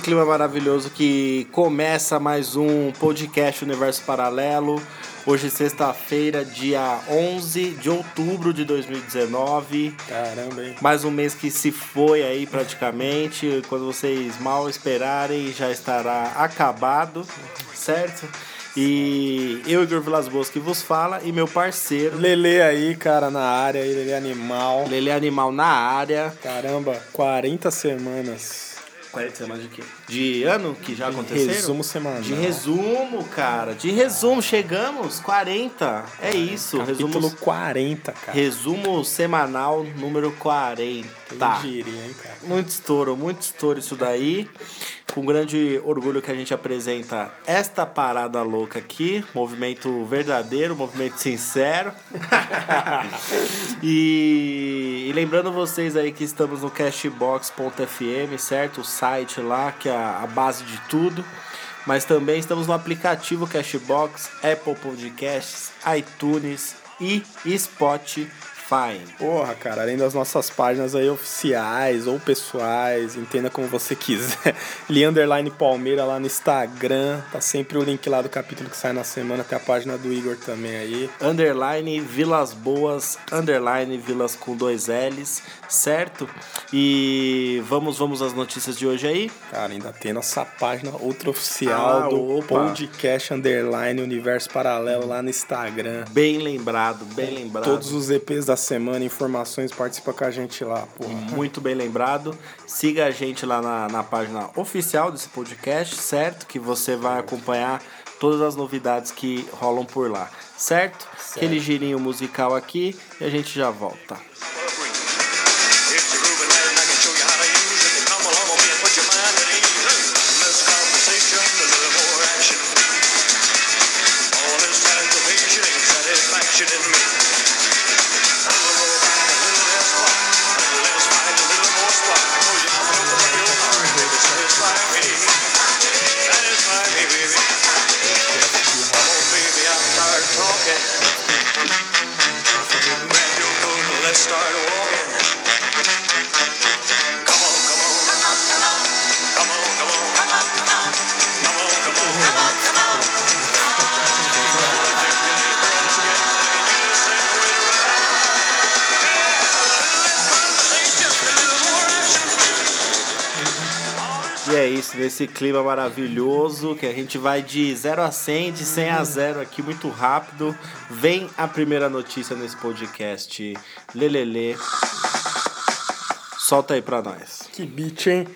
nesse clima maravilhoso que começa mais um podcast Universo Paralelo. Hoje, sexta-feira, dia 11 de outubro de 2019. Caramba, hein? Mais um mês que se foi aí praticamente. Quando vocês mal esperarem, já estará acabado, certo? E eu, Igor Vilas Boas, que vos fala, e meu parceiro, Lele aí, cara, na área, aí, Lele Animal. Lele Animal na área. Caramba, 40 semanas. 40 semanas de quê? De ano que já aconteceu? Resumo semanal. De resumo, cara. De resumo, chegamos. 40. É isso. Capítulo Resumo, 40, cara. resumo semanal número 40. Quem diria, hein, cara? Muito estouro, muito estouro isso daí. Com grande orgulho que a gente apresenta esta parada louca aqui. Movimento verdadeiro, movimento sincero. e, e lembrando vocês aí que estamos no cashbox.fm, certo? O site lá, que é a, base de tudo. Mas também estamos no aplicativo Cashbox, Apple Podcasts, iTunes e Spotify. Porra, cara, além das nossas páginas aí oficiais ou pessoais, entenda como você quiser. Li Underline Palmeira lá no Instagram, tá sempre o link lá do capítulo que sai na semana, tem a página do Igor também aí. underline Vilas Boas, underline Vilas com dois L's, certo? E vamos, vamos às notícias de hoje aí. Cara, ainda tem nossa página outra oficial Ah, do opa. podcast Underline Universo Paralelo lá no Instagram. Bem lembrado, bem lembrado. Todos os EPs da semana, informações, participa com a gente lá, porra. Muito bem lembrado. Siga a gente lá na, na página oficial desse podcast, certo? Que você vai acompanhar todas as novidades que rolam por lá, certo? Aquele girinho musical aqui e a gente já volta. Nesse clima maravilhoso que a gente vai de 0 a 100, de 100 a 0 aqui muito rápido. Vem a primeira notícia nesse podcast. Lelele. Solta aí pra nós. Que beat, hein?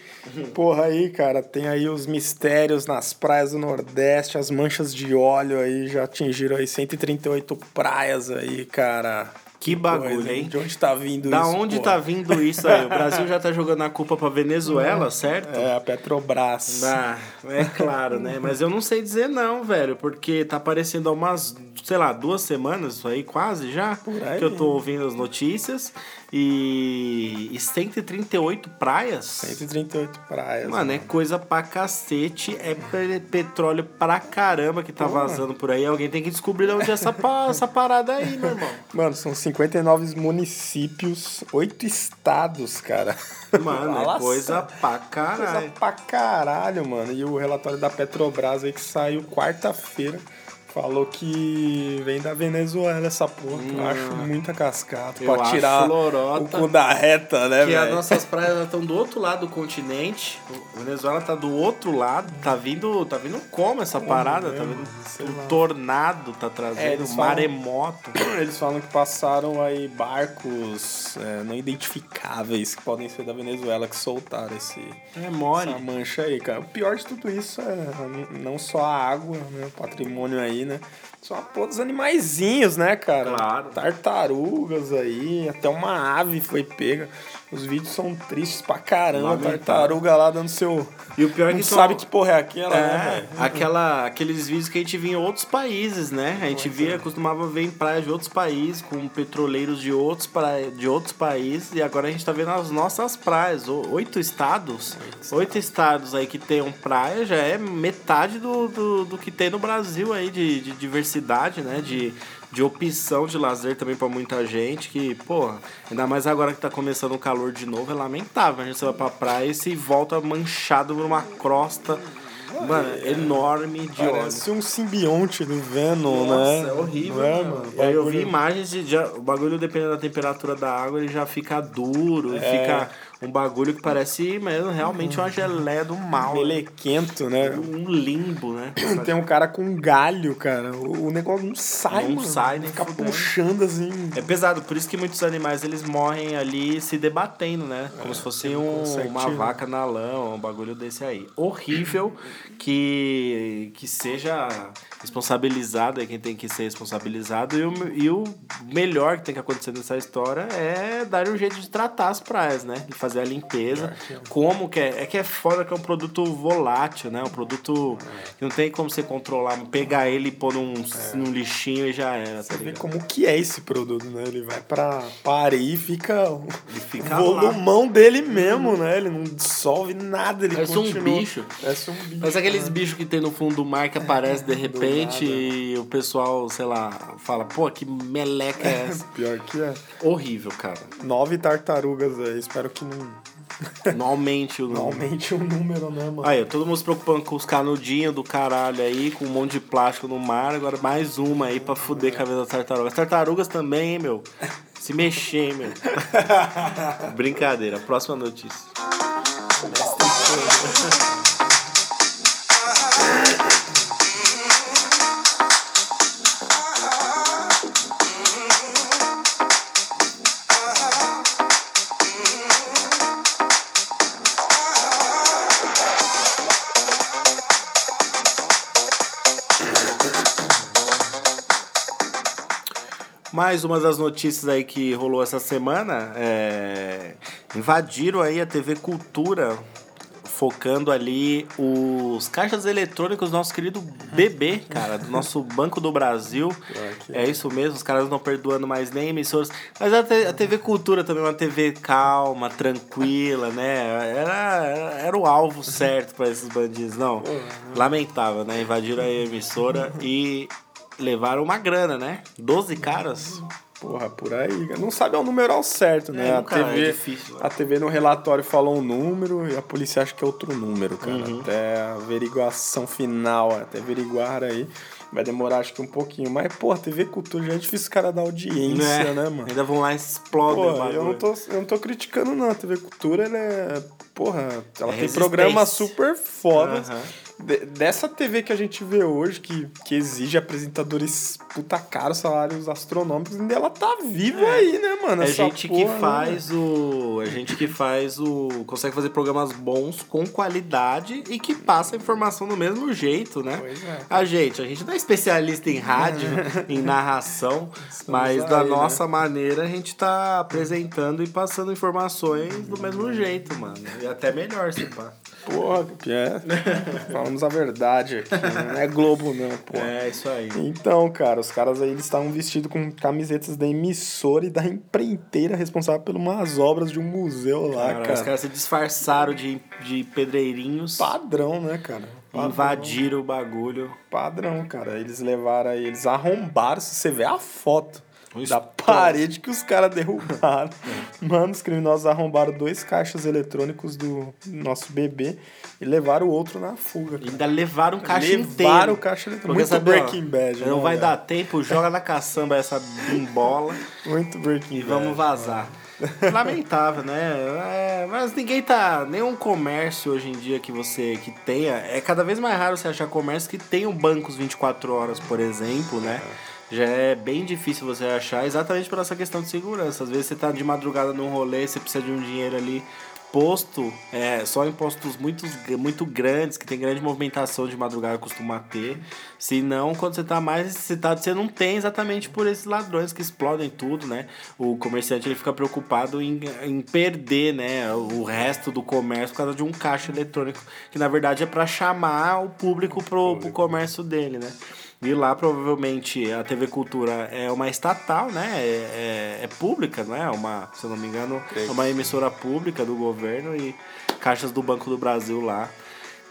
Porra aí, cara, tem aí os mistérios nas praias do Nordeste, as manchas de óleo aí já atingiram aí 138 praias aí, cara. Que bagulho, coisa, hein? De onde tá vindo Da isso? onde porra? tá vindo isso aí? O Brasil já tá jogando a culpa pra Venezuela, certo? É, a Petrobras. Ah, é claro, né? Mas eu não sei dizer não, velho, porque tá aparecendo há umas, sei lá, duas semanas, isso aí quase já, aí. que eu tô ouvindo as notícias. E, e 138 praias? 138 praias. Mano, é coisa pra cacete, é pe- petróleo pra caramba que tá vazando por aí. Alguém tem que descobrir de onde é essa, essa parada aí, meu irmão. Mano, são 59 municípios, 8 estados, cara. Mano, é coisa pra Coisa caralho. pra caralho, mano. E o relatório da Petrobras aí que saiu quarta-feira falou que vem da Venezuela essa porra. que eu acho muita cascata. Eu pra tirar o cu da reta, né, Que as velho? nossas praias estão do outro lado do continente. A Venezuela tá do outro lado. Tá vindo, tá vindo como essa parada? Tá mesmo, vindo sei um tornado, tá É, trazendo eles um falam- maremoto. Eles falam que passaram aí barcos é, não identificáveis que podem ser da Venezuela que soltaram esse, É essa mancha aí, cara. O pior de tudo isso é não só a água, né, o patrimônio aí, né? São todos animaizinhos, né, cara? Claro. Tartarugas aí, até uma ave foi pega. Os vídeos são tristes pra caramba. Tartaruga lá dando seu. E o pior é Não que são- sabe que porra é aquela, né, É, velho? aquela, aqueles vídeos que a gente via em outros países, né? A gente via, costumava ver em praias de outros países, com petroleiros de outros, praia, de outros países, e agora a gente tá vendo as nossas praias. Oito estados, oito estados aí que tenham praia já é metade do, do, do que tem no Brasil aí de, de diversidade, né? De, de opção de lazer também pra muita gente, que, porra, ainda mais agora que tá começando o calor de novo, é lamentável. A gente vai pra praia e se volta manchado por uma crosta, mano, enorme de óleo. Parece um simbionte do Venom, Nossa, né? é horrível, Não é, mano. mano? Aí eu vi imagens de. Já, o bagulho, dependendo da temperatura da água, ele já fica duro, É. fica um bagulho que parece mesmo realmente uma geleia do mal. Melequento, né? Um limbo, né? Tem um cara com um galho, cara. O, o negócio não sai, Não mano. sai, nem Fica fudendo. puxando assim. É pesado, por isso que muitos animais eles morrem ali se debatendo, né? Como se fosse um- uma vaca na lã, um bagulho desse aí. Horrível que, que seja responsabilizado, é quem tem que ser responsabilizado. E o, e o melhor que tem que acontecer nessa história é dar um jeito de tratar as praias, né? De fazer a limpeza. Como que é? É que é foda que é um produto volátil, né? Um produto que não tem como você controlar, pegar ele e pôr num, num lixinho e já era, tá Você vê ligado? como que é esse produto, né? Ele vai pra, areia e fica o fica volumão dele mesmo, né? Ele não dissolve nada, ele Parece um continua. bicho. Parece um bicho. Mas aqueles bichos que tem no fundo do mar que aparece de repente e o pessoal, sei lá, fala, pô, que meleca é essa? Pior que é. Horrível, cara. Nove tartarugas aí. Espero que não, Não aumente o não número. aumente o número, né, mano? Aí, todo mundo se preocupando com os canudinhos do caralho aí, com um monte de plástico no mar, agora mais uma aí pra fuder com a vida das tartarugas. As tartarugas também, hein, meu? Se mexer, hein, meu? Brincadeira, próxima notícia. Mais uma das notícias aí que rolou essa semana é invadiram aí a TV Cultura focando ali os caixas eletrônicos do nosso querido BB, cara, do nosso Banco do Brasil. que É isso mesmo, os caras não estão perdoando mais nem emissoras. Mas a, TV Cultura também uma TV calma, tranquila, né? Era, era, era o alvo certo para esses bandidos. Não, lamentável, né? Invadiram a emissora e levaram uma grana, né? 12 caras. Porra, por aí. Não sabe o número ao certo, né? É, a, cara, é TV, difícil, né? a TV no relatório falou um número e a polícia acha que é outro número, cara. Uhum. Até a averiguação final, até averiguar aí. Vai demorar acho que um pouquinho. Mas, porra, TV Cultura já é difícil o cara dar audiência, né, mano? Ainda vão lá e explodem Pô, eu não, tô, eu não tô criticando, não. A TV Cultura, ela é. Porra, ela tem resistência. programas super fodas. Aham. De- dessa TV que a gente vê hoje, que, que exige apresentadores puta caros, salários astronômicos, ainda ela tá viva aí, né, mano? É gente que porra, né? faz o. É gente que faz o. consegue fazer programas bons, com qualidade e que passa a informação do mesmo jeito, né? Pois é. A gente, a gente não é especialista em rádio, em narração, mas aí, da né? nossa maneira a gente tá apresentando e passando informações do mesmo jeito, mano. E até melhor, se pá. Porra, é. Falamos a verdade aqui, né? não é Globo, não, porra. É, isso aí. Então, cara, os caras aí eles estavam vestidos com camisetas da emissora e da empreiteira responsável por umas obras de um museu lá, Cara, cara. os caras se disfarçaram de, de pedreirinhos, Padrão, né, cara? Padrão. invadiram o bagulho. Padrão, cara. Eles levaram aí, eles arrombaram, se você vê a foto Da parede que os caras derrubaram. Mano, os criminosos arrombaram dois caixas eletrônicos do nosso bebê e levaram o outro na fuga. cara. Ainda levaram o caixa inteiro. Levaram o caixa eletrônico. Muito sabe, Breaking Bad, Não né, vai velho? dar tempo, joga na caçamba essa bimbola Muito Breaking e Bad. vamos vazar. Lamentável, né? É, mas ninguém tá. Nenhum comércio hoje em dia que você que tenha. É cada vez mais raro você achar comércio que tenham bancos 24 horas, por exemplo, né? Já é bem difícil você achar, exatamente por essa questão de segurança. Às vezes você tá de madrugada num rolê, você precisa de um dinheiro ali posto, é, só em postos muito, muito grandes, que tem grande movimentação de madrugada costuma ter. Se não, quando você tá mais necessitado, você não tem exatamente por esses ladrões que explodem tudo, né? O comerciante ele fica preocupado em, em perder, né, o resto do comércio por causa de um caixa eletrônico, que na verdade é para chamar o público pro, pro comércio dele, né? E lá provavelmente a TV Cultura é uma estatal, né? É, é, é pública, não é? Uma, se eu não me engano, é uma emissora pública do governo e caixas do Banco do Brasil lá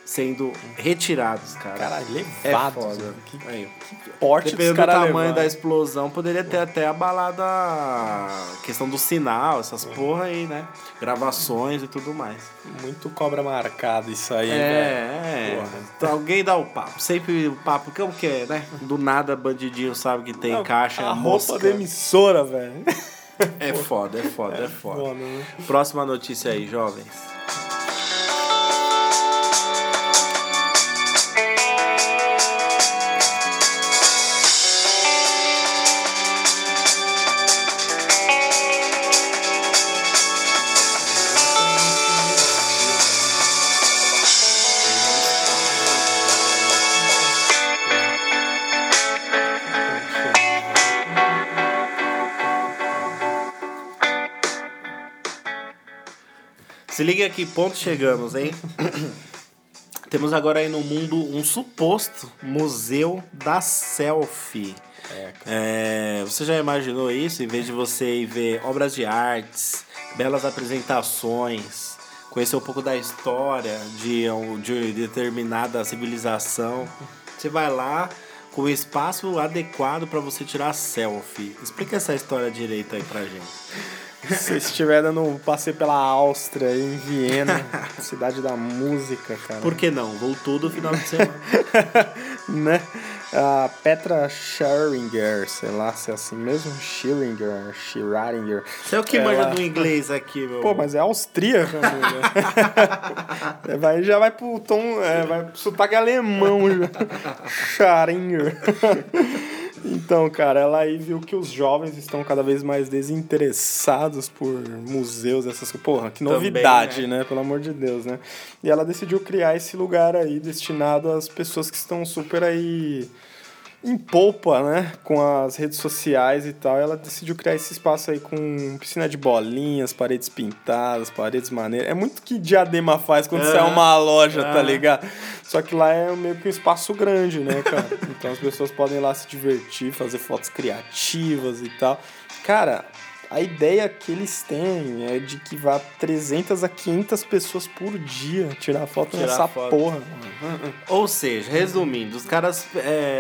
sendo retirados, cara. Caralho, é levados. foda. velho. Que Aí. porte Dependendo do tamanho levaram. da explosão, poderia ter até abalado a questão do sinal, essas porra aí, né? Gravações e tudo mais. Muito cobra marcada isso aí, velho. É, é. Então, alguém dá o papo. Sempre o papo, como que é, né? Do nada, bandidinho sabe que tem Não, caixa, a mosca. roupa da emissora, velho. É foda, é foda, é foda. Foda, né? Próxima notícia aí, jovens. Se liga aqui, ponto chegamos, hein? Temos agora aí no mundo um suposto museu da selfie. É, você já imaginou isso? Em vez de você ir ver obras de artes, belas apresentações, conhecer um pouco da história de, de determinada civilização, você vai lá com o espaço adequado para você tirar selfie. Explica essa história direito aí pra gente. Se estiver dando um passeio pela Áustria, em Viena, cidade da música, cara. Por que não? Voltou do final de semana. né? A Petra Scheringer, sei lá se é assim mesmo, Scheringer, Scheringer. Você é o que Ela- manja do inglês aqui, meu. Pô, mas é austríaca, vai, já vai pro tom, é, vai pro sotaque alemão já. Scheringer. Então, cara, ela aí viu que os jovens estão cada vez mais desinteressados por museus, essas coisas. Porra, que Também, novidade, né? né? Pelo amor de Deus, né? E ela decidiu criar esse lugar aí destinado às pessoas que estão super aí em polpa, né? Com as redes sociais e tal. Ela decidiu criar esse espaço aí com piscina de bolinhas, paredes pintadas, paredes maneiras. É muito que Diadema faz quando sai Aham. uma loja, tá Aham. ligado? Só que lá é meio que um espaço grande, né, cara? Então as pessoas podem ir lá se divertir, fazer fotos criativas e tal. Cara, a ideia que eles têm é de que vá 300 a 500 pessoas por dia tirar foto Tirar nessa foto. porra. mano. Ou seja, resumindo, os caras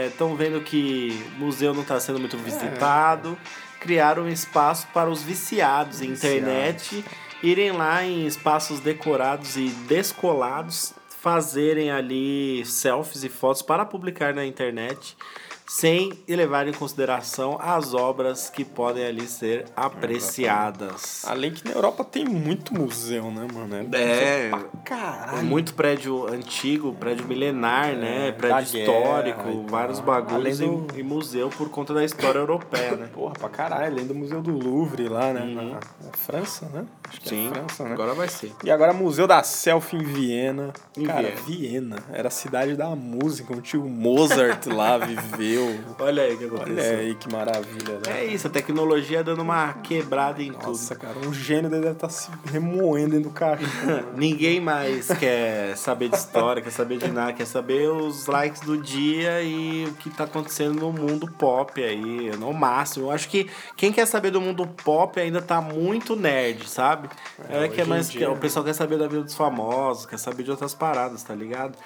estão vendo que o museu não está sendo muito visitado, criaram um espaço para os viciados em internet irem lá em espaços decorados e descolados, fazerem ali selfies e fotos para publicar na internet. Sem levar em consideração as obras que podem ali ser apreciadas. Além que na Europa tem muito museu, né, mano? É. pra caralho. Muito prédio antigo, prédio milenar, né? da Prédio histórico, vários bagulhos e, do- e museu por conta da história europeia, né? Porra, pra caralho. Além do Museu do Louvre lá, né? Na, na França, né? Acho que é França, né? agora vai ser. E agora Museu da Selfie em Viena. Em Cara, Viena. Viena. Era a cidade da música, onde o Mozart lá viveu. Olha aí o que Olha aconteceu. aí que maravilha, né? É isso, a tecnologia dando uma quebrada em Nossa, cara, um gênio deve estar se remoendo dentro do tudo. Ninguém mais quer saber de história, quer saber de nada, quer saber os likes do dia e o que tá acontecendo no mundo pop aí, no máximo. Eu acho que quem quer saber do mundo pop ainda tá muito nerd, sabe? É, que é hoje em mais dia, o pessoal quer saber da vida dos famosos, quer saber de outras paradas, tá ligado?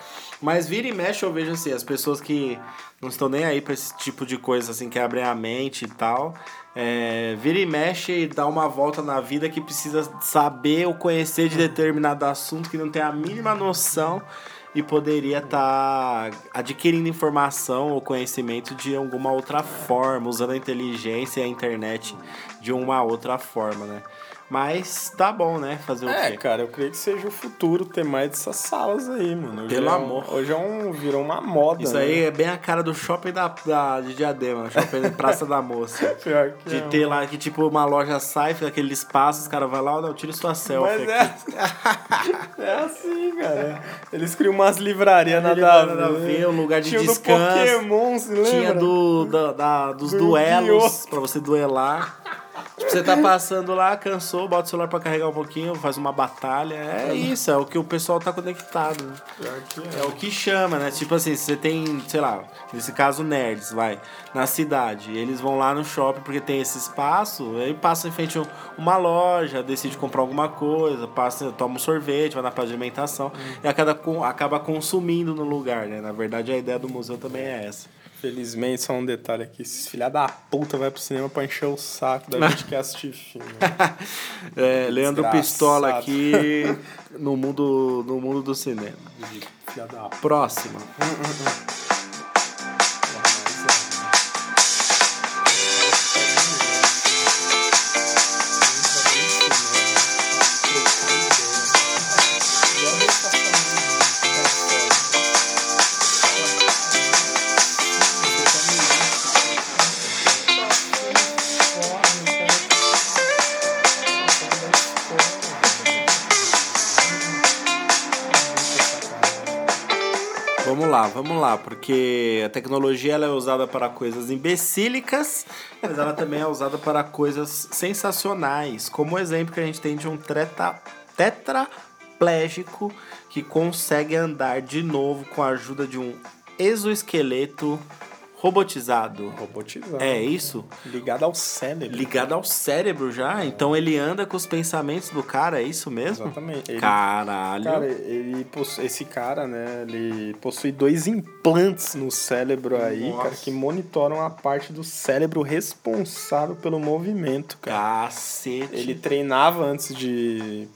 Mas vira e mexe eu vejo assim, as pessoas que não estão nem aí pra esse tipo de coisa assim que abrem a mente e tal. É, vira e mexe e dá uma volta na vida que precisa saber ou conhecer de determinado assunto que não tem a mínima noção e poderia estar adquirindo informação ou conhecimento de alguma outra forma, usando a inteligência e a internet de uma outra forma, né? Mas tá bom, né? Fazer o É, quê? cara, eu creio que seja o futuro ter mais dessas salas aí, mano. Hoje Pelo é um- amor. Hoje é um, virou uma moda, Isso né? aí é bem a cara do shopping da, da, de Diadema, shopping da Praça da Moça. Pior que De é, ter lá que, tipo, uma loja sai, fica aquele espaço, os caras vão lá, não, tira sua selfie Mas aqui. é, é assim, cara. Eles criam umas livrarias nada, Nada a ver. um lugar de Tinha o do descanso. Pokémon, se lembra? Tinha do, da, da- dos Do duelos pra você duelar. Tipo, você tá passando lá, cansou, bota o celular pra carregar um pouquinho, faz uma batalha. É isso, é o que o pessoal tá conectado. né? Que É o que chama, né? Tipo assim, você tem, sei lá, nesse caso nerds, vai, na cidade. Eles vão lá no shopping porque tem esse espaço, aí passa em frente a uma loja, decide comprar alguma coisa, passa, toma um sorvete, vai na praça de alimentação e acaba, acaba consumindo no lugar, né? Na verdade, a ideia do museu também é essa. Felizmente, só um detalhe aqui. Esses filha da puta vai pro cinema pra encher o saco da gente que assiste filme. É, Leandro Desgraçado. Pistola aqui no mundo, no mundo do cinema. filha da. Próxima. Lá, porque a tecnologia ela é usada para coisas imbecílicas, mas ela também é usada para coisas sensacionais, como o exemplo que a gente tem de um treta, tetraplégico que consegue andar de novo com a ajuda de um exoesqueleto robotizado. Robotizado. É isso? Ligado ao cérebro. Ligado ao cérebro já? Então ele anda com os pensamentos do cara, é isso mesmo? Exatamente. Ele- Caralho. Cara, ele esse cara, né, ele possui dois implantes no cérebro aí, Nossa. cara, que monitoram a parte do cérebro responsável pelo movimento, cara. Cacete. Ele treinava antes de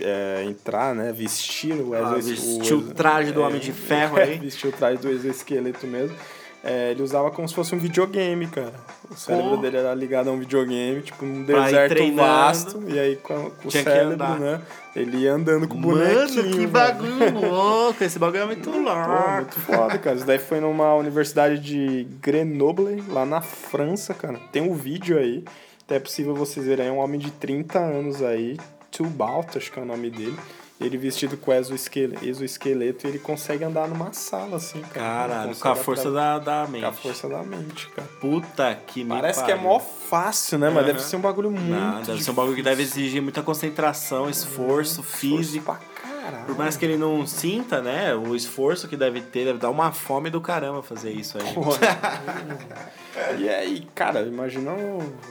é, entrar, né, vestir o Ah, exo- vestir o traje do Homem de Ferro aí. vestir o traje do exoesqueleto mesmo. É, ele usava como se fosse um videogame, cara. O cérebro Pô. dele era ligado a um videogame, tipo um deserto vasto. E aí com, com o cérebro, né? Ele ia andando com o bonequinho. Mano, que bagulho louco. Esse bagulho é muito Pô, louco. muito foda, cara. Isso daí foi numa universidade de Grenoble, lá na França, cara. Tem um vídeo aí. Até é possível vocês verem. É um homem de 30 anos aí. Tubalt, acho que é o nome dele. Ele vestido com exoesqueleto, exoesqueleto e ele consegue andar numa sala, assim, cara. Caralho, com a força da, da mente. Com a força da mente, cara. Puta que me Parece que é mó fácil, né? Mas Aham. deve ser um bagulho muito Não, deve ser um bagulho que deve exigir muita concentração, esforço físico. Pra caralho. Por mais que ele não sinta, né? O esforço que deve ter, deve dar uma fome do caramba fazer isso aí. E aí, cara, imagina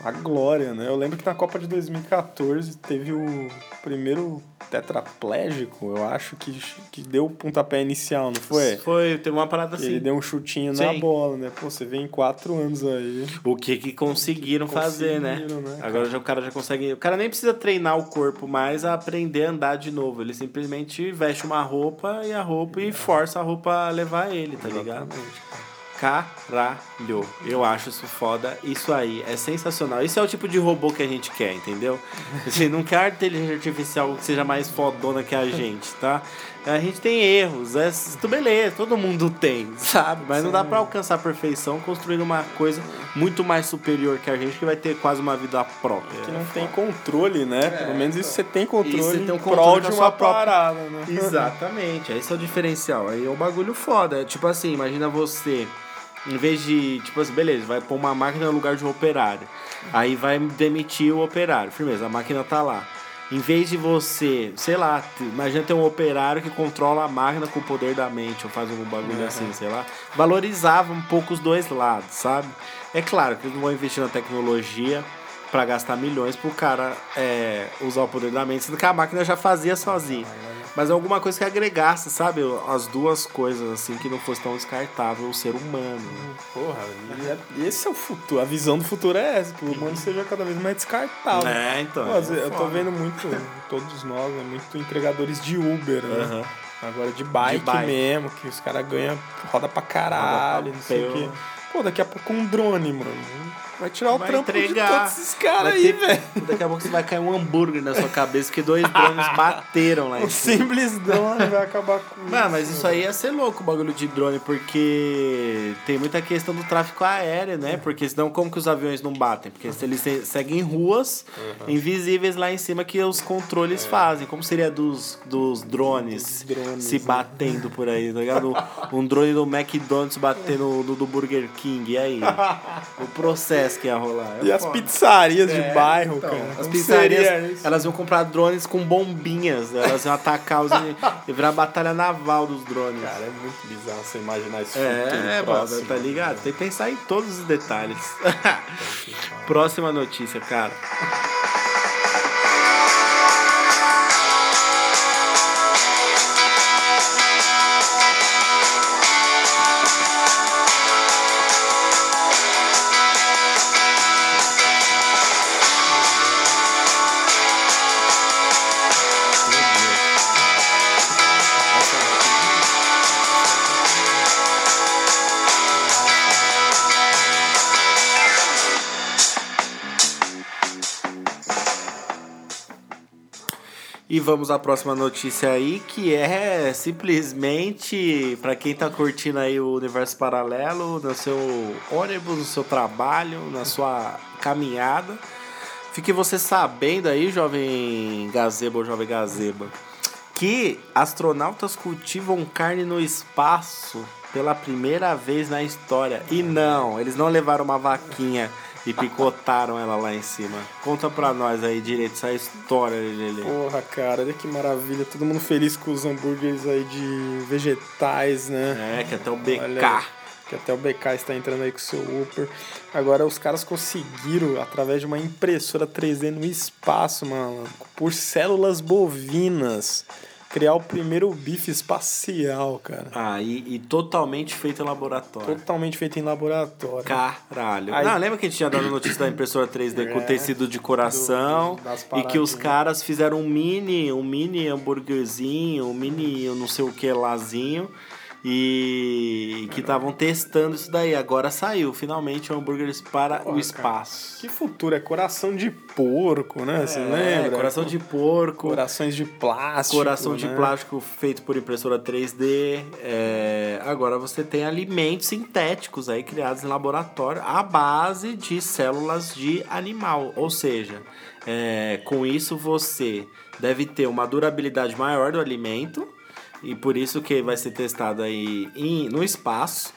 a glória, né? Eu lembro que na Copa de 2014 teve o primeiro tetraplégico, eu acho, que, que deu o pontapé inicial, não foi? Foi, teve uma parada assim. Ele deu um chutinho na Sim. bola, né? Pô, você vem em quatro anos aí. O que que conseguiram, fazer, né? Conseguiram, né, cara? Agora já, o cara já consegue. O cara nem precisa treinar o corpo mais a aprender a andar de novo. Ele simplesmente veste uma roupa e a roupa e força a roupa a levar ele, tá ligado? Exatamente, cara. Caralho. Eu acho isso foda. Isso aí é sensacional. Isso é o tipo de robô que a gente quer, entendeu? A gente não quer inteligência artificial que seja mais fodona que a gente, tá? A gente tem erros, é tudo beleza, todo mundo tem, sabe? Mas não dá pra alcançar a perfeição construindo uma coisa muito mais superior que a gente que vai ter quase uma vida própria. Que não tem controle, né? Pelo menos isso você tem controle você tem um controle de uma própria- parada, né? Exatamente, esse é o diferencial. Aí é um bagulho foda. É Tipo assim, imagina você, em vez de, tipo assim, beleza, vai pôr uma máquina no lugar de um operário. Aí vai demitir o operário. Firmeza, a máquina tá lá. Em vez de você, sei lá, imagina ter um operário que controla a máquina com o poder da mente, ou faz algum bagulho assim, sei lá. Valorizava um pouco os dois lados, sabe? É claro que eles não vão investir na tecnologia pra gastar milhões pro cara é, usar o poder da mente, sendo que a máquina já fazia sozinha. Mas alguma coisa que agregasse, sabe? As duas coisas, assim, que não fosse tão descartável o ser humano. Porra, e é- esse é o futuro. A visão do futuro é essa, que o humano seja cada vez mais descartável. É, então. Pô, vezes eu tô vendo muito, todos nós, né, muito entregadores de Uber, né? Aham. Agora de bike, De bike. mesmo, que os caras ganham roda pra caralho, Roda não sei o quê. Pô, daqui a pouco um drone, mano. Vai tirar o vai trampo de entregar. todos esses caras aí, velho. Daqui a pouco você vai cair um hambúrguer na sua cabeça, porque dois drones bateram lá em O cima. simples drone vai acabar com Mano, mas isso aí ia ser louco o bagulho de drone, porque tem muita questão do tráfico aéreo, né? Porque senão como que os aviões não batem? Porque se eles se- seguem ruas invisíveis lá em cima que os controles fazem. Como seria dos, dos drones, drones, se né? batendo por aí, tá ligado? Um drone do McDonald's batendo no do Burger King, e aí? O processo que ia rolar. É E as foda. pizzarias de É, bairro, então, cara. As pizzarias, elas iam comprar drones com bombinhas. Elas iam atacar os. e virar batalha naval dos drones. Cara, é muito bizarro você imaginar isso É, mano, tá ligado? Tem que pensar em todos os detalhes. Próxima notícia, cara. E vamos à próxima notícia aí, que é simplesmente para quem tá curtindo aí o universo paralelo, no seu ônibus, no seu trabalho, na sua caminhada. Fique você sabendo aí, jovem gazeba ou jovem gazeba, que astronautas cultivam carne no espaço pela primeira vez na história. E não, eles não levaram uma vaquinha e picotaram ela lá em cima. Conta pra nós aí direito essa história, Lelê. Porra, cara, olha que maravilha. Todo mundo feliz com os hambúrgueres aí de vegetais, né? É, que até o BK. Olha que até o BK está entrando aí com o seu Uber. Agora os caras conseguiram, através de uma impressora 3D no espaço, mano, por células bovinas, criar o primeiro bife espacial, cara. Ah, e, e totalmente feito em laboratório. Totalmente feito em laboratório. Caralho. Aí- Não, lembra que a gente tinha dado a notícia da impressora 3D com É, tecido de coração do- e que os caras fizeram um mini, um mini hambúrguerzinho, um mini eu não sei o que lázinho e que estavam testando isso daí. Agora saiu, finalmente, o hambúrguer para o espaço. Que futuro, é coração de porco, né? Você É, lembra? coração de porco. Corações de plástico. Coração de né? plástico feito por impressora 3D. É, agora você tem alimentos sintéticos aí criados em laboratório à base de células de animal. Ou seja, é, com isso você deve ter uma durabilidade maior do alimento e por isso que vai ser testado aí em- no espaço.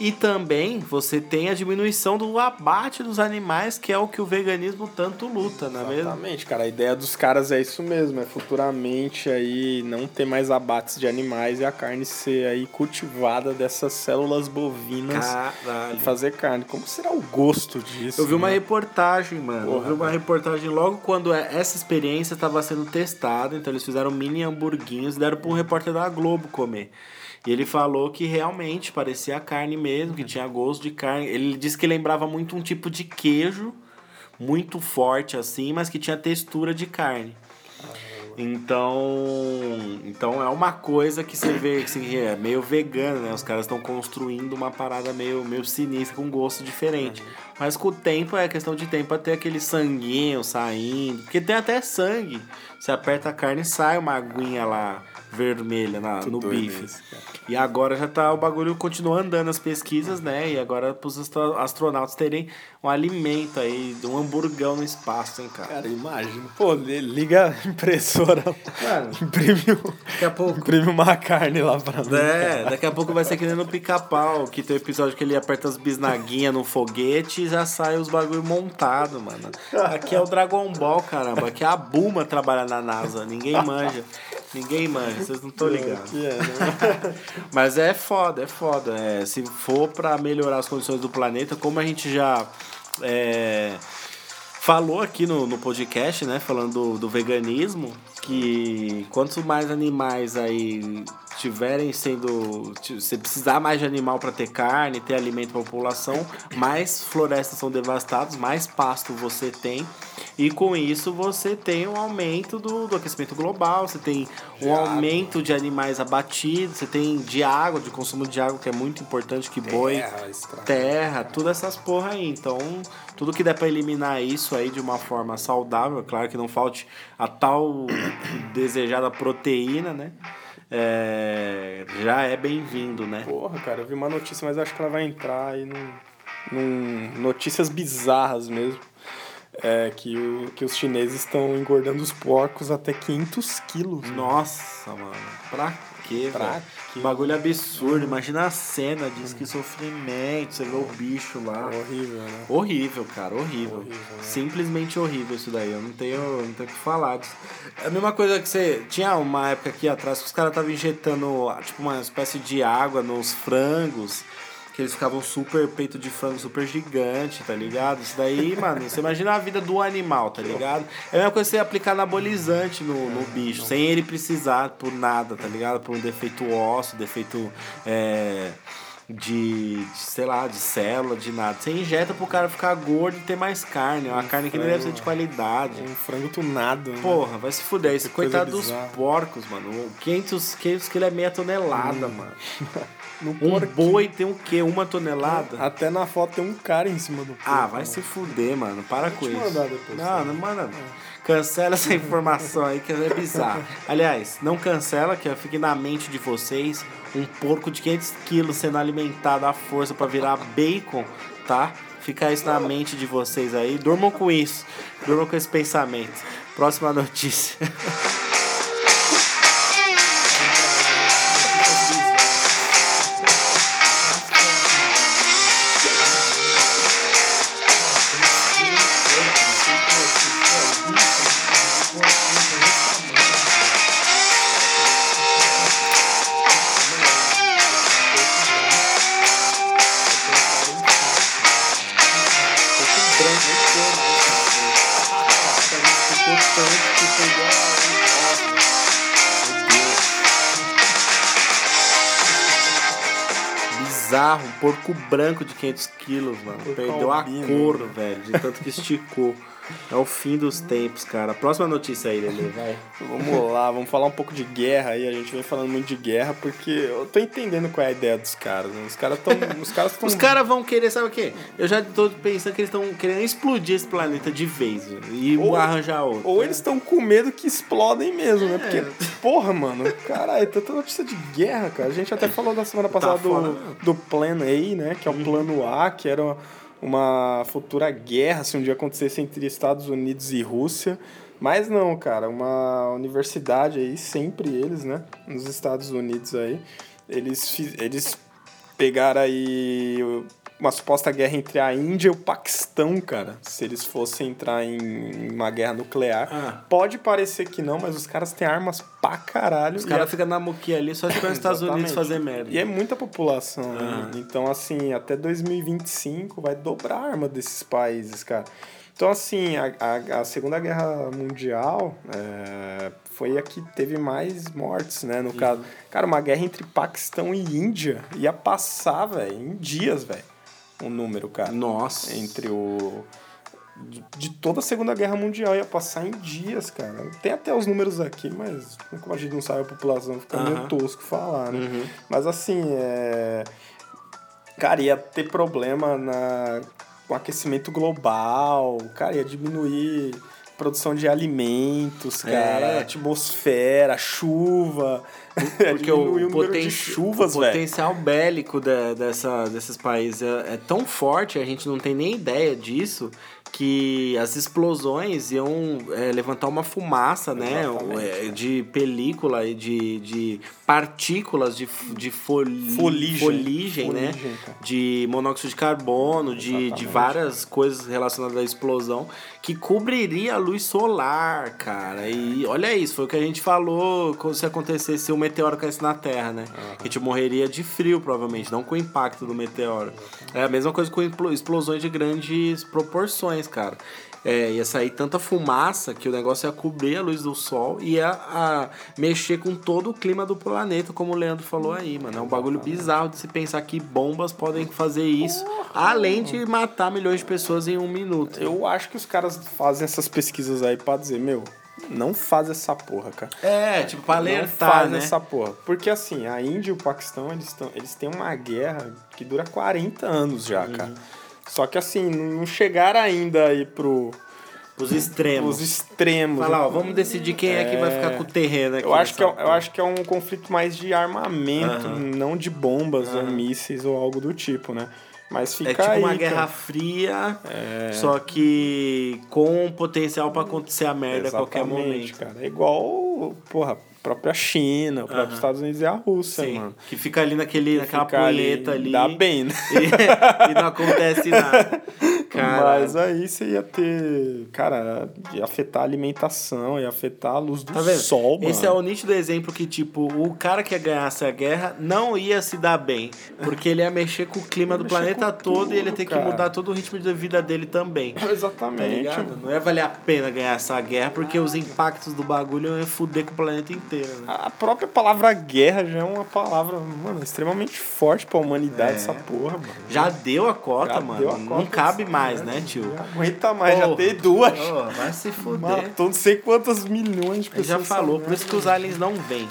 E também você tem a diminuição do abate dos animais, que é o que o veganismo tanto luta, não é mesmo? Exatamente, cara. A ideia dos caras é isso mesmo, é futuramente aí não ter mais abates de animais e a carne ser aí cultivada dessas células bovinas Caralho. e fazer carne. Como será o gosto disso? Eu vi uma né? reportagem, mano. eu Porra, vi uma reportagem logo quando é- essa experiência estava sendo testada. Então eles fizeram mini hamburguinhos e deram para um repórter da Globo comer. E ele falou que realmente parecia carne mesmo, que tinha gosto de carne. Ele disse que lembrava muito um tipo de queijo, muito forte assim, mas que tinha textura de carne. Então, então é uma coisa que você vê assim, é meio vegano, né? Os caras estão construindo uma parada meio, meio sinistra com gosto diferente. Mas com o tempo é questão de tempo até aquele sanguinho saindo, porque tem até sangue. Você aperta a carne e sai uma aguinha lá vermelha na, no bife. E agora já tá o bagulho continua andando as pesquisas, né? E agora pros astro- astronautas terem um alimento aí, um hamburgão no espaço, hein, cara. Cara, imagina. Pô, li- liga a impressora. Mano, Imprime, um- daqui a pouco imprime uma carne lá pra mim. É, daqui a pouco vai ser que nem no pica-pau, que tem o episódio que ele aperta as bisnaguinhas no foguete e já sai os bagulho montado, mano. Aqui é o Dragon Ball, caramba. Aqui é a Bulma trabalha na NASA. Ninguém manja. Ninguém manja, vocês não estão ligados. É, né? Mas é foda, é foda. É, se for pra melhorar as condições do planeta, como a gente já é, falou aqui no, no podcast, né? Falando do, do veganismo, que quanto mais animais aí tiverem sendo. Você precisar mais de animal para ter carne, ter alimento para a população, mais florestas são devastadas, mais pasto você tem. E com isso você tem um aumento do, do aquecimento global, você tem um aumento de animais abatidos, você tem de água, de consumo de água, que é muito importante, que boi Terra, terra, tudo essas porra aí. Então, tudo que der pra eliminar isso aí de uma forma saudável, claro que não falte a tal desejada proteína, né? É, já é bem-vindo, né? Porra, cara, eu vi uma notícia, mas acho que ela vai entrar aí num, num notícias bizarras mesmo. É que, o, que os chineses estão engordando os porcos até 500 quilos. Nossa, mano, pra quê, velho? quê? Bagulho absurdo. Imagina a cena de que sofrimento, você vê o bicho lá. Horrível, né? Horrível, cara, horrível. Horrível, né? Simplesmente horrível isso daí. Eu não tenho, não tenho o que falar disso. É a mesma coisa que você. Tinha uma época aqui atrás que os caras estavam injetando tipo uma espécie de água nos frangos. Que eles ficavam super peito de frango super gigante, tá ligado? Isso daí, mano, você imagina a vida do animal, tá ligado? É a mesma coisa que você aplicar anabolizante no, no bicho, sem ele precisar por nada, tá ligado? Por um defeito ósseo, defeito. É, de, de, sei lá, de célula, de nada. Você injeta pro cara ficar gordo e ter mais carne. É uma carne que nem deve ser de qualidade. Um frango tunado, né? Porra, vai se fuder. Esse Que coitado dos porcos, mano. O 500, 500 quilos é meia tonelada, mano. No Um porquinho. boi tem o quê? Uma tonelada? Até na foto tem um cara em cima do porco. Ah, vai né? se fuder, mano. Para com isso. depois, não, tá? não manda não. Cancela essa informação aí que é bizarro. Aliás, não cancela, que fique na mente de vocês um porco de 500 quilos sendo alimentado à força pra virar bacon, tá? Fica isso na mente de vocês aí. Durmam com isso. Durmam com esse pensamento. Próxima notícia. Um porco branco de 500 quilos, mano. Porco Perdeu a cor, né? velho, de tanto que esticou. É o fim dos tempos, cara. Próxima notícia aí, Lele, vai. Vamos lá, vamos falar um pouco de guerra aí. A gente vem falando muito de guerra porque eu tô entendendo qual é a ideia dos caras. Né? Os caras estão. Os caras estão. Os caras vão querer, sabe o quê? Eu já tô pensando que eles estão querendo explodir esse planeta de vez velho, e Ou- arranjar outro. Ou eles estão com medo que explodem mesmo, né? É. Porque, porra, mano, caralho, tanta notícia de guerra, cara. A gente até falou da semana passada foda do, do Plano A, né? Que é o plano A, que era uma, uma futura guerra se um dia acontecesse entre Estados Unidos e Rússia. Mas não, cara, uma universidade aí, sempre eles, né? Nos Estados Unidos aí, eles, eles pegaram aí uma suposta guerra entre a Índia e o Paquistão, cara. Se eles fossem entrar em uma guerra nuclear. Ah. Pode parecer que não, mas os caras têm armas pra caralho. Os caras a- ficam na muquia ali só esperando os Estados Unidos fazer merda. E é muita população, né? Ah. Então, assim, até 2025 vai dobrar a arma desses países, cara. Então, assim, a, a, a Segunda Guerra Mundial é, foi a que teve mais mortes, né? No caso, cara, uma guerra entre Paquistão e Índia ia passar, velho, em dias, velho. O número, cara. Nossa. Entre o. De, de toda a Segunda Guerra Mundial ia passar em dias, cara. Tem até os números aqui, mas como a gente não sabe a população, fica meio Aham. tosco falar, né? Uhum. Mas assim, é. Cara, ia ter problema na... com aquecimento global, cara, ia diminuir produção de alimentos, cara, É. atmosfera, chuva. Porque o, de poten- chuvas, o potencial bélico da- dessa, desses países é, é tão forte, a gente não tem nem ideia disso, que as explosões iam é, levantar uma fumaça, né? É, De película e de, de partículas de, de foli, Foligem. foligem, né? De monóxido de carbono, de, de várias coisas relacionadas à explosão, que cobriria a luz solar, cara. E olha isso, foi o que a gente falou se acontecesse se um meteoro caísse na Terra, né? A gente morreria de frio, provavelmente, não com o impacto do meteoro. É a mesma coisa com explo- explosões de grandes proporções, cara. é, ia sair tanta fumaça que o negócio ia cobrir a luz do sol e ia a, mexer com todo o clima do planeta, como o Leandro falou aí, mano. É um bagulho bizarro de se pensar que bombas podem fazer isso, além de matar milhões de pessoas em um minuto. Eu acho que os caras fazem essas pesquisas aí pra dizer, meu, não faz essa porra, cara. É, tipo, pra não alertar, faz né? essa porra. Porque assim, a Índia e o Paquistão, eles, tão, eles têm uma guerra que dura 40 anos já, Uhum. cara. Só que assim, não chegaram ainda aí pro, Os extremos. os extremos. Fala, ó, vamos decidir quem é, que vai ficar com o terreno aqui. Eu acho, que é, eu acho que é um conflito mais de armamento, Aham. não de bombas ou mísseis ou algo do tipo, né? Mas fica É tipo aí, uma guerra cara. fria, só que com potencial pra acontecer a merda a qualquer Exatamente, momento. cara. É igual, porra, própria China, o próprio Aham. Estados Unidos e a Rússia, Sim, mano. que fica ali naquele, naquela punheta ali. Dá bem, né? E, e não acontece nada. Cara, Mas aí você ia ter, cara, ia afetar a alimentação, ia afetar a luz do Tá sol, mano. Esse é o nítido exemplo que, tipo, o cara que ganhasse a guerra não ia se dar bem. Porque ele ia mexer com o clima do planeta todo e ele ia tudo, ter que cara. mudar todo o ritmo de vida dele também. Tá Exatamente. ligado? Não ia valer a pena ganhar essa guerra, porque os impactos do bagulho iam foder com o planeta inteiro, né? A própria palavra guerra já é uma palavra, mano, extremamente forte pra humanidade, É. essa porra, mano. Já deu a cota, Já mano. a não cota cabe dessa mais, né, tio? Não aguenta mais, já tem duas. Ô, vai se fuder. Matou não sei quantas milhões de Ele pessoas. já falou, por isso que os aliens não vêm.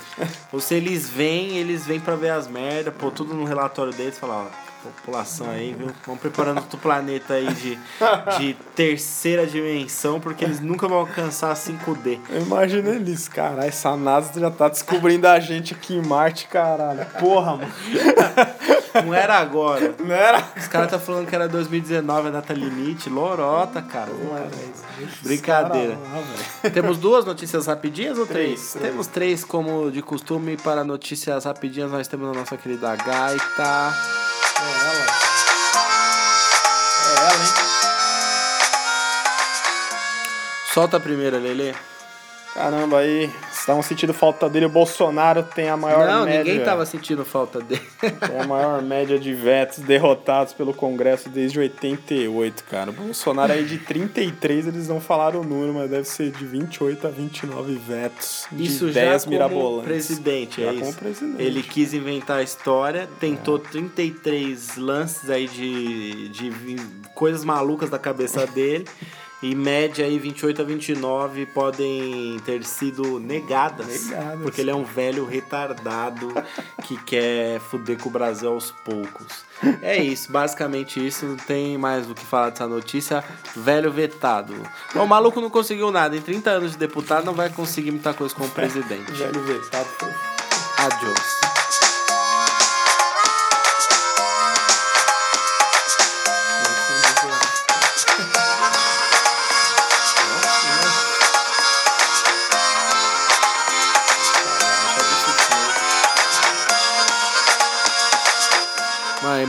Ou se eles vêm, eles vêm pra ver as merdas, pô, tudo no relatório deles, falar, ó, população aí, viu? Vamos preparando outro planeta aí de, de terceira dimensão, porque eles nunca vão alcançar a 5D. Eu imagino eles, caralho, essa NASA já tá descobrindo a gente aqui em Marte, caralho. Porra, mano. Não era agora. Não era? Os caras tá falando que era 2019 a data limite. Lorota, cara. Não era isso. Brincadeira. Lá. Temos duas notícias rapidinhas ou três? Três, três. Temos três, como de costume. Para notícias rapidinhas, nós temos a nossa querida Gaita. É ela. É ela, hein? Solta a primeira, Lele. Caramba, aí. Estavam sentindo falta dele. O Bolsonaro tem a maior Não, média. ninguém tava sentindo falta dele. Tem a maior média de vetos derrotados pelo Congresso desde 88, cara. O Bolsonaro aí de 33, eles não falaram o número, mas deve ser de 28 a 29 vetos. De Isso já ideias como mirabolantes. presidente, Já é como isso. presidente. Ele quis inventar a história, tentou 33 lances aí de, de coisas malucas da cabeça dele. Em média aí 28 a 29 podem ter sido negadas, Negadas. porque ele é um velho retardado que quer fuder com o Brasil aos poucos. É isso, basicamente isso, não tem mais o que falar dessa notícia. Velho vetado. O maluco não conseguiu nada, em 30 anos de deputado não vai conseguir muita coisa como presidente. Velho vetado. Adiós.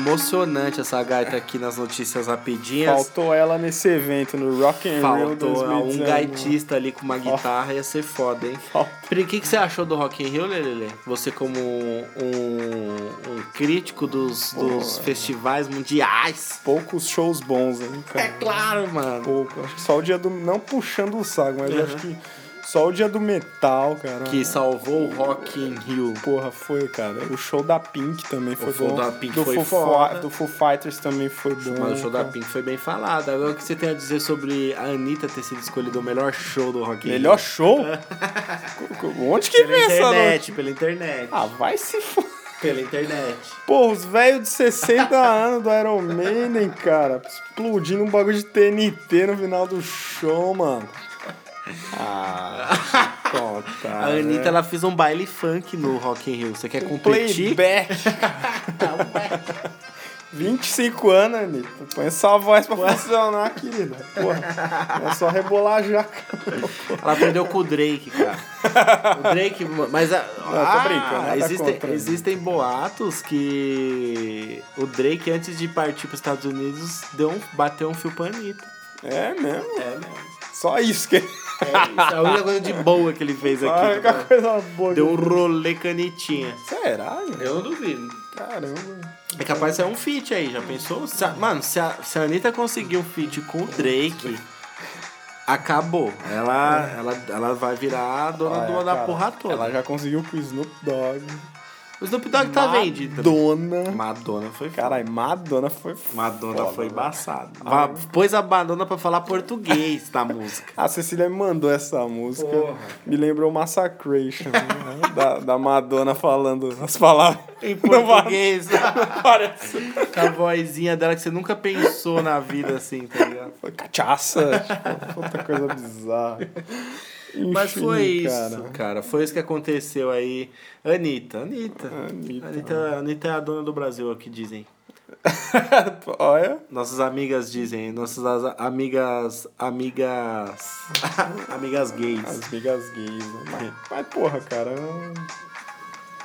Emocionante essa gaita aqui nas notícias rapidinhas. Faltou ela nesse evento, no Rock Rio Faltou 2019. um gaitista ali com uma guitarra, ia ser foda, hein? O que, que você achou do Rock in Rio, Lelele? Você como um, um crítico dos, dos festivais mundiais. Poucos shows bons, hein, cara? É claro, mano. Pouco. Acho que só o dia do. Não puxando o saco, mas acho que só o dia do metal, cara. Que salvou o Rock in Rio. Porra, foi, cara. O show da Pink também foi show bom. da Pink do foi Foo foda. Do Foo Fighters também foi bom. Mas o show da cara. Pink foi bem falado. Agora o que você tem a dizer sobre a Anitta ter sido escolhida o melhor show do Rock in Rio? Melhor show? Onde que vem essa internet, noite? pela internet. Ah, vai se f... Pela internet. Pô, os velhos de 60 anos do Iron Maiden, cara, explodindo um bagulho de TNT no final do show, mano. Ah, conta. A Anitta, ela fez um baile funk no Rock in Rio. Você quer competir? Playback. 25 anos, Anitta. Põe essa voz pra funcionar, querida. Porra, é só rebolar já. Ela aprendeu com o Drake, cara. O Drake, mas a, tô ah, brincando, nada existem, contra, né? existem boatos que o Drake antes de partir para os Estados Unidos deu um, bateu um fio pra Anitta. É mesmo? É, mesmo. Só isso que. É isso, é a única coisa de boa que ele fez aqui. única cara. coisa boa. Deu um que- rolê canitinha. Será? Eu não duvido. Caramba. É capaz de ser um feat aí, já pensou? Se a- mano, se a, se a Anitta conseguir um feat com o Drake, Acabou. Ela, ela, ela vai virar a dona do- Olha, da cara, porra toda. Ela já conseguiu com o Snoop Dogg. O Snoop Dogg tá vendido. Madonna. Madonna foi foda. Caralho, Madonna foi Madonna foda, foi embaçado. Va- Pôs a Madonna pra falar português na música. A Cecília me mandou essa música. Porra. Me lembrou Massacration, né? da, da Madonna falando as palavras. Em português. Parece. Com a vozinha dela que você nunca pensou na vida assim, tá ligado? Foi cachaça. tipo, outra coisa bizarra. Mas foi isso, cara. cara. Foi isso que aconteceu aí. Anitta, Anitta. Anitta. Anitta, Anitta é a dona do Brasil, é o que dizem. Olha. Nossas amigas dizem, nossas amigas. Amigas. amigas gays. As migas gays. né? Mas, mas, porra, cara. eu-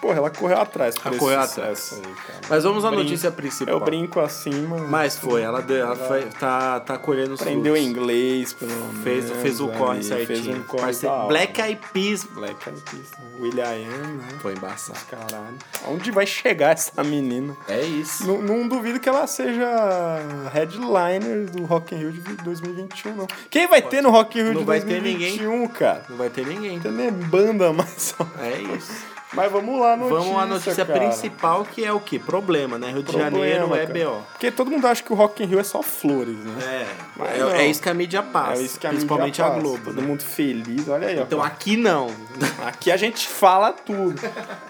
Porra, ela correu atrás por Ela correu sucesso aí. Mas vamos à Brin- notícia principal. Eu brinco assim, mano. Mas foi, ela, deu, ela foi, tá, tá colhendo os Aprendeu frutos. inglês, pelo Fez, menos. fez o corre ali, certinho. Fez um corre Parce-. Black Eyed Peas. Black Eyed Peas. né? William, né? Foi embaçado. Caralho. Onde vai chegar essa menina? É isso. Não, não duvido que ela seja headliner do Rock in Rio de 2021, não. Quem vai ter no Rock in Rio Não de vai ter 2021, cara? Não vai ter ninguém. Não tem nem banda mais. É isso. Mas vamos lá, notícia, Vamos à notícia cara. principal, que é o quê? Problema, né? Rio de Problema, Janeiro é cara. BO. Porque todo mundo acha que o Rock in Rio é só flores, né? É, é, é isso que a mídia passa. É isso que a principalmente mídia a passa. Globo. Todo né? mundo feliz, olha aí, ó. Então aqui não. Aqui a gente fala tudo.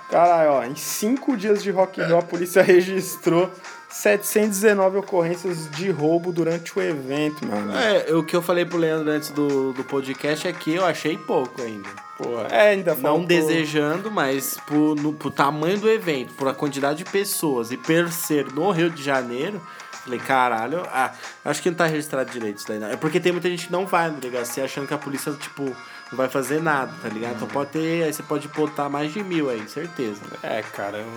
Caralho, ó, em cinco dias de Rock in Rio, a polícia registrou 719 ocorrências de roubo durante o evento, mano. É, o que eu falei pro Leandro antes do, do podcast é que eu achei pouco ainda. Porra, é, ainda Não faltou- desejando, mas por, no, por tamanho do evento, por a quantidade de pessoas e por ser no Rio de Janeiro, falei, caralho, ah, acho que não tá registrado direito isso daí. Não. É porque tem muita gente que não vai na delegacia achando que a polícia, tipo, não vai fazer nada, tá ligado? Então pode ter, aí você pode botar mais de mil aí, certeza. É, cara, eu...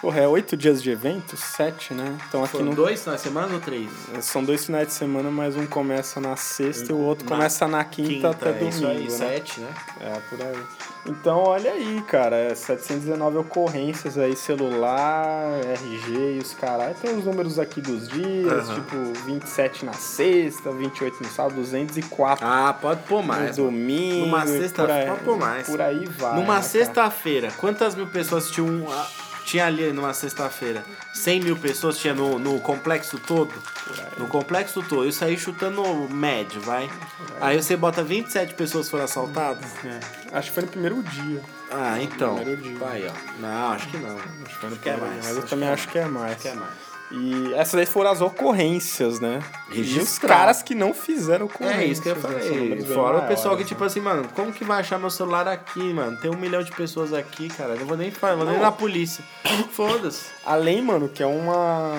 Porra, é oito dias de evento? Sete, né? Então aqui Foram não... dois na semana ou três? São dois finais de semana, mas um começa na sexta e o outro Na começa na quinta, até é domingo, isso aí, né? sete, né? É, por aí. Então, olha aí, cara, é 719 ocorrências aí, celular, RG e os caralho. Tem os números aqui dos dias, Aham. tipo 27 na sexta, 28 no sábado, 204 Ah, pode pôr no mais. mano. domingo. Numa sexta- por aí- pode pôr mais. Por aí vai. Numa né, sexta-feira, quantas mil pessoas tinham um, ah, tinha ali numa sexta-feira? 100 mil pessoas tinha no, no complexo todo? No complexo todo. Eu saí chutando médio, vai. Aí você bota 27 pessoas foram assaltadas? É, acho que foi no primeiro dia. Ah, então. Primeiro dia. Vai, ó. Não, acho que não. Acho que foi no que é primeiro mais, dia, Mas eu acho também que é acho que é mais. Que é mais. E essas aí foram as ocorrências, né? E os caras que não fizeram ocorrências. É isso que eu falei. Fora o pessoal que, tipo assim, mano, como que vai achar meu celular aqui, mano? Tem um milhão de pessoas aqui, cara. Não vou nem falar, vou nem na polícia. Foda-se. Além, mano, que é uma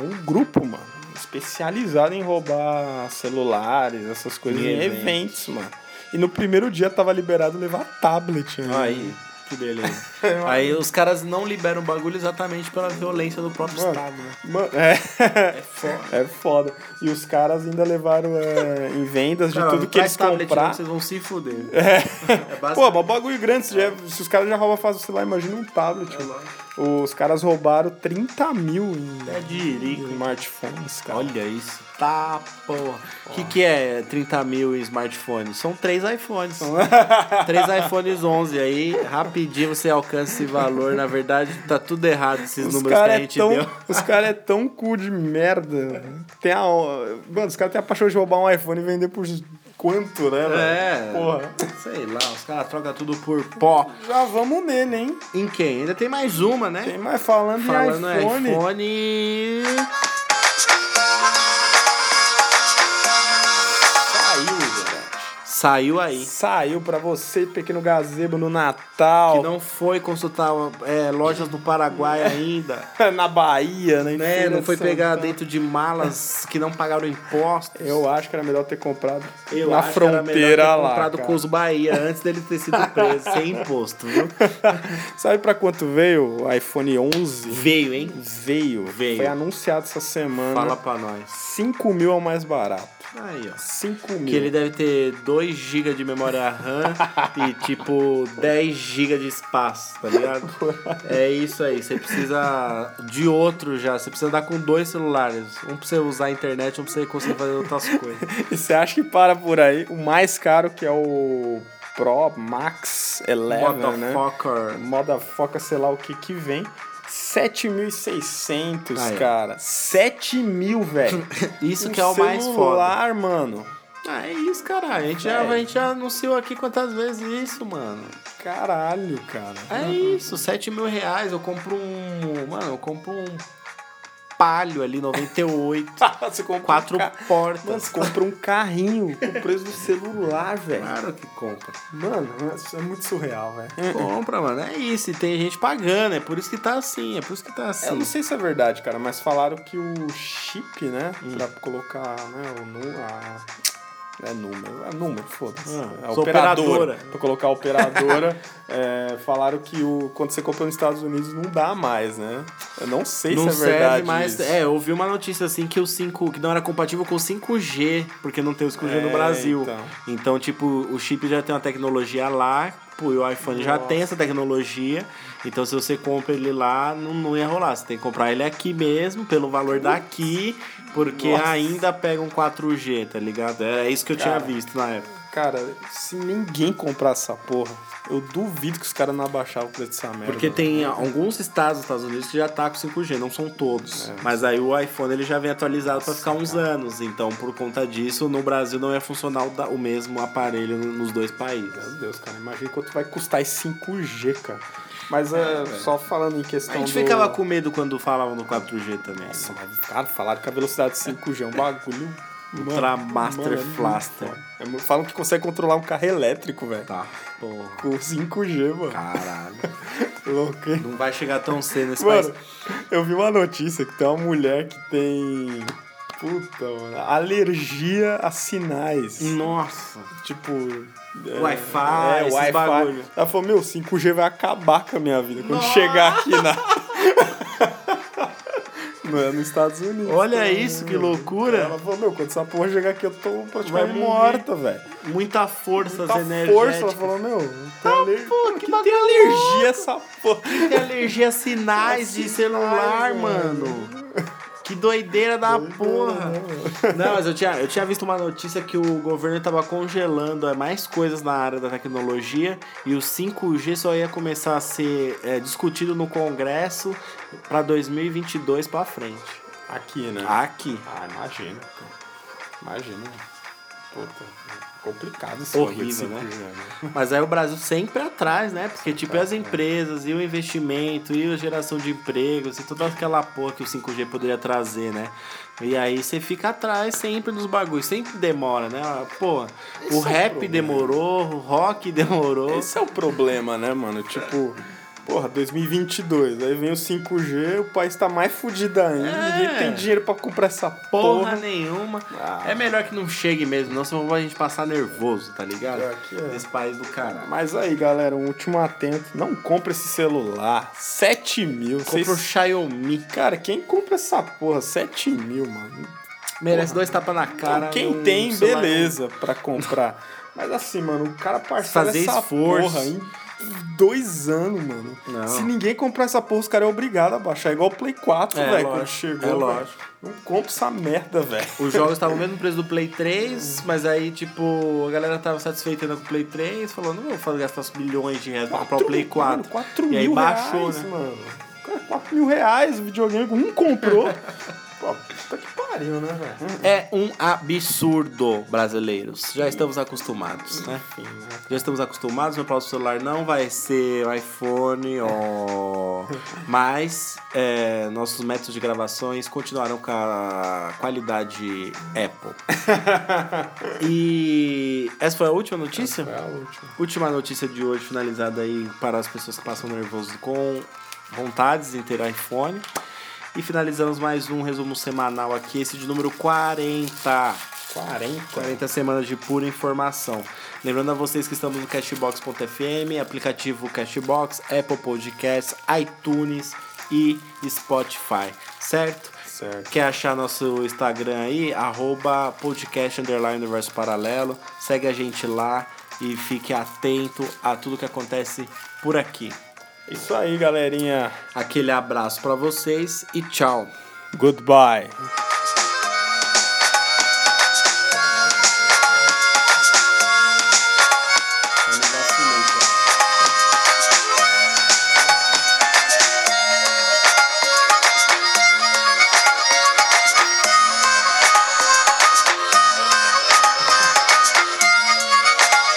um grupo, mano, especializado em roubar celulares, essas coisas Em em eventos. eventos, mano. E no primeiro dia tava liberado levar tablet, né? Aí, que beleza. Aí os caras não liberam o bagulho exatamente pela violência do próprio Mano. Estado, né? Mano, é. É foda. É foda. E os caras ainda levaram é, em vendas de Cara, tudo que eles tablet não, compraram. vocês vão se fuder. É. basicamente- Pô, mas bagulho grande. Se, já- se os caras já roubam fácil o celular, imagina um tablet. mano. Os caras roubaram 30 mil em É de rico. smartphones, cara. Olha isso. Tá, porra. O que, que é 30 mil em smartphones? São três iPhones. três iPhones 11. Aí, rapidinho você alcança esse valor. Na verdade, tá tudo errado esses Os números que a caras é gente tão, deu. os cara é tão cu de merda. Tem a, mano, os caras têm a paixão de roubar um iPhone e vender por quanto, né, velho? É. Porra. Sei lá, os caras trocam tudo por pó. Já vamos nele, hein? Em quem? Ainda tem mais uma, né? Tem mais falando, Falando em iPhone. iPhone. Saiu aí. Saiu pra você, pequeno gazebo, no Natal. Que não foi consultar é, lojas do Paraguai ainda. Na Bahia, né? né? Não foi pegar dentro de malas que não pagaram impostos. Eu acho que era melhor ter comprado Eu na acho que era melhor fronteira ter lá. comprado cara. com os Bahia antes dele ter sido preso, sem imposto, viu? Sabe pra quanto veio o iPhone 11? Veio, hein? Veio. Veio. Foi anunciado essa semana. Fala pra nós. 5 mil é o mais barato. Aí, ó. 5 mil. Que ele deve ter 2 2 GB de memória RAM e tipo 10 GB de espaço, tá ligado? É isso aí, você precisa de outro já, você precisa dar com dois celulares, um pra você usar a internet, um pra você conseguir fazer outras coisas. E você acha que para por aí? O mais caro que é o Pro Max 11, né? Motherfucker. Motherfucker, sei lá o que que vem. 7.600, Aí, ó. cara. 7 mil, velho. Isso Um que é o mais foda. celular, mano. Ah, é isso, cara. A gente, já, É. a gente já anunciou aqui quantas vezes isso, mano. Caralho, cara. É isso, 7 mil reais. Eu compro um. Mano, eu compro um palio ali, 98. você compra quatro um ca... portas. Mano, você compra um carrinho com o preço do celular, velho. Claro que compra. Mano, isso é muito surreal, velho. Compra, mano. É isso. E tem gente pagando. É por isso que tá assim. É por isso que tá assim. Eu não sei se é verdade, cara, mas falaram que o chip, né, pra colocar, né, o a... É número, é número, foda-se. Ah, é operadora. operadora. Pra colocar operadora, é, falaram que o, quando você compra nos Estados Unidos não dá mais, né? Eu não sei Não se é serve verdade mais. isso. É, eu ouvi uma notícia assim que o 5, que não era compatível com o 5G, porque não tem o 5G no É, Brasil. então. Então. tipo, o chip já tem uma tecnologia lá, pô, e o iPhone já Nossa. tem essa tecnologia. Então se você compra ele lá, não, não ia rolar. Você tem que comprar ele aqui mesmo, pelo valor daqui, porque Nossa. ainda pega um 4G, tá ligado? É isso que eu tinha Cara. visto na época. Cara, se ninguém comprar essa porra, eu duvido que os caras não abaixaram o preço dessa merda. Porque tem alguns estados dos Estados Unidos que já tá com 5G, não são todos. É. Mas aí o iPhone ele já vem atualizado para ficar uns anos. Então, por conta disso, no Brasil não ia funcionar o, mesmo aparelho no- nos dois países. Meu Deus, cara, imagina quanto vai custar esse 5G, cara. Mas é, só falando em A questão gente do... ficava com medo quando falavam no 4G também. Nossa, mas, cara, falaram que a velocidade de 5G é um bagulho... Ultra Master é Flaster. É falam que consegue controlar um carro elétrico, velho. Tá, porra. Com 5G, mano. Caralho. Louco, hein? Não vai chegar tão cedo nesse Mano, país. eu vi uma notícia que tem uma mulher que tem. Puta, mano. Alergia a sinais. Nossa. Tipo. é, Wi-Fi, é, Wi-Fi. Ela falou: Meu, 5G vai acabar com a minha vida. Quando chegar aqui na. no, nos Estados Unidos. Olha tá, isso, que mano. loucura. Ela falou: Meu, quando essa porra chegar aqui, eu tô praticamente morta, velho. Muita força Muita energética. força. Ela falou: Meu, tem aler... pô, que que tem alergia essa porra. Tem alergia a sinais de celular, velho. mano. Que doideira da porra. Não, mas eu tinha, eu tinha visto uma notícia que o governo tava congelando é, mais coisas na área da tecnologia e o 5G só ia começar a ser é, discutido no Congresso pra 2022 pra frente. Aqui, né? Aqui. Ah, imagina, cara. Imagina. Puta, complicado esse Horrível, né? 5G, Mas aí o Brasil sempre atrás, né? Porque, tipo, e as empresas, e o investimento, e a geração de empregos, e toda aquela porra que o 5G poderia trazer, né? E aí você fica atrás sempre nos bagulhos, sempre demora, né? Pô, Esse o é o rap problema. demorou, o rock demorou. Esse é o problema, né, mano? Tipo, porra, 2022, aí vem o 5G, o país tá mais fudido ainda, É. ninguém tem dinheiro pra comprar essa Porra porra. nenhuma. Ah. É melhor que não chegue mesmo, não, senão a gente passar nervoso, tá ligado? Que é. Nesse país do caralho. Mas aí, galera, um último atento, não compra esse celular, 7 mil. Compra o. Xiaomi. Cara, quem compra essa porra, 7 mil, mano? Merece dois tapas na cara. Quem tem, beleza, pra comprar. Mas assim, mano, o cara parcela Fazer essa esforço. porra em dois anos, mano. Não. Se ninguém comprar essa porra, os caras é obrigado a baixar. É igual o Play 4, É, velho, quando chegou. é lógico. Não compra essa merda, velho. Os jogos estavam no mesmo preço do Play 3, mas aí, tipo, a galera tava satisfeita ainda com o Play 3, falou, não vou fazer gastar bilhões de reais pra comprar o Play 4. Mano, 4 e aí mil baixou, reais, né? mano. Cara, 4 mil reais o videogame, um comprou. Pariu, né, velho? É um absurdo, brasileiros. Já estamos acostumados, né? Enfim, né? Já estamos acostumados, meu próximo celular não vai ser iPhone, mas é, nossos métodos de gravações continuarão com a qualidade Apple. E essa foi a última notícia? Foi a última. Última notícia de hoje, finalizada aí para as pessoas que passam nervoso com vontades em ter iPhone. E finalizamos mais um resumo semanal aqui, esse de número 40. 40? 40 semanas de pura informação. Lembrando a vocês que estamos no Cashbox.fm, aplicativo Cashbox, Apple Podcasts, iTunes e Spotify, certo? Certo. Quer achar nosso Instagram aí? Arroba podcast underline universo paralelo. Segue a gente lá e fique atento a tudo que acontece por aqui. Isso aí, galerinha. Aquele abraço para vocês e tchau. Goodbye.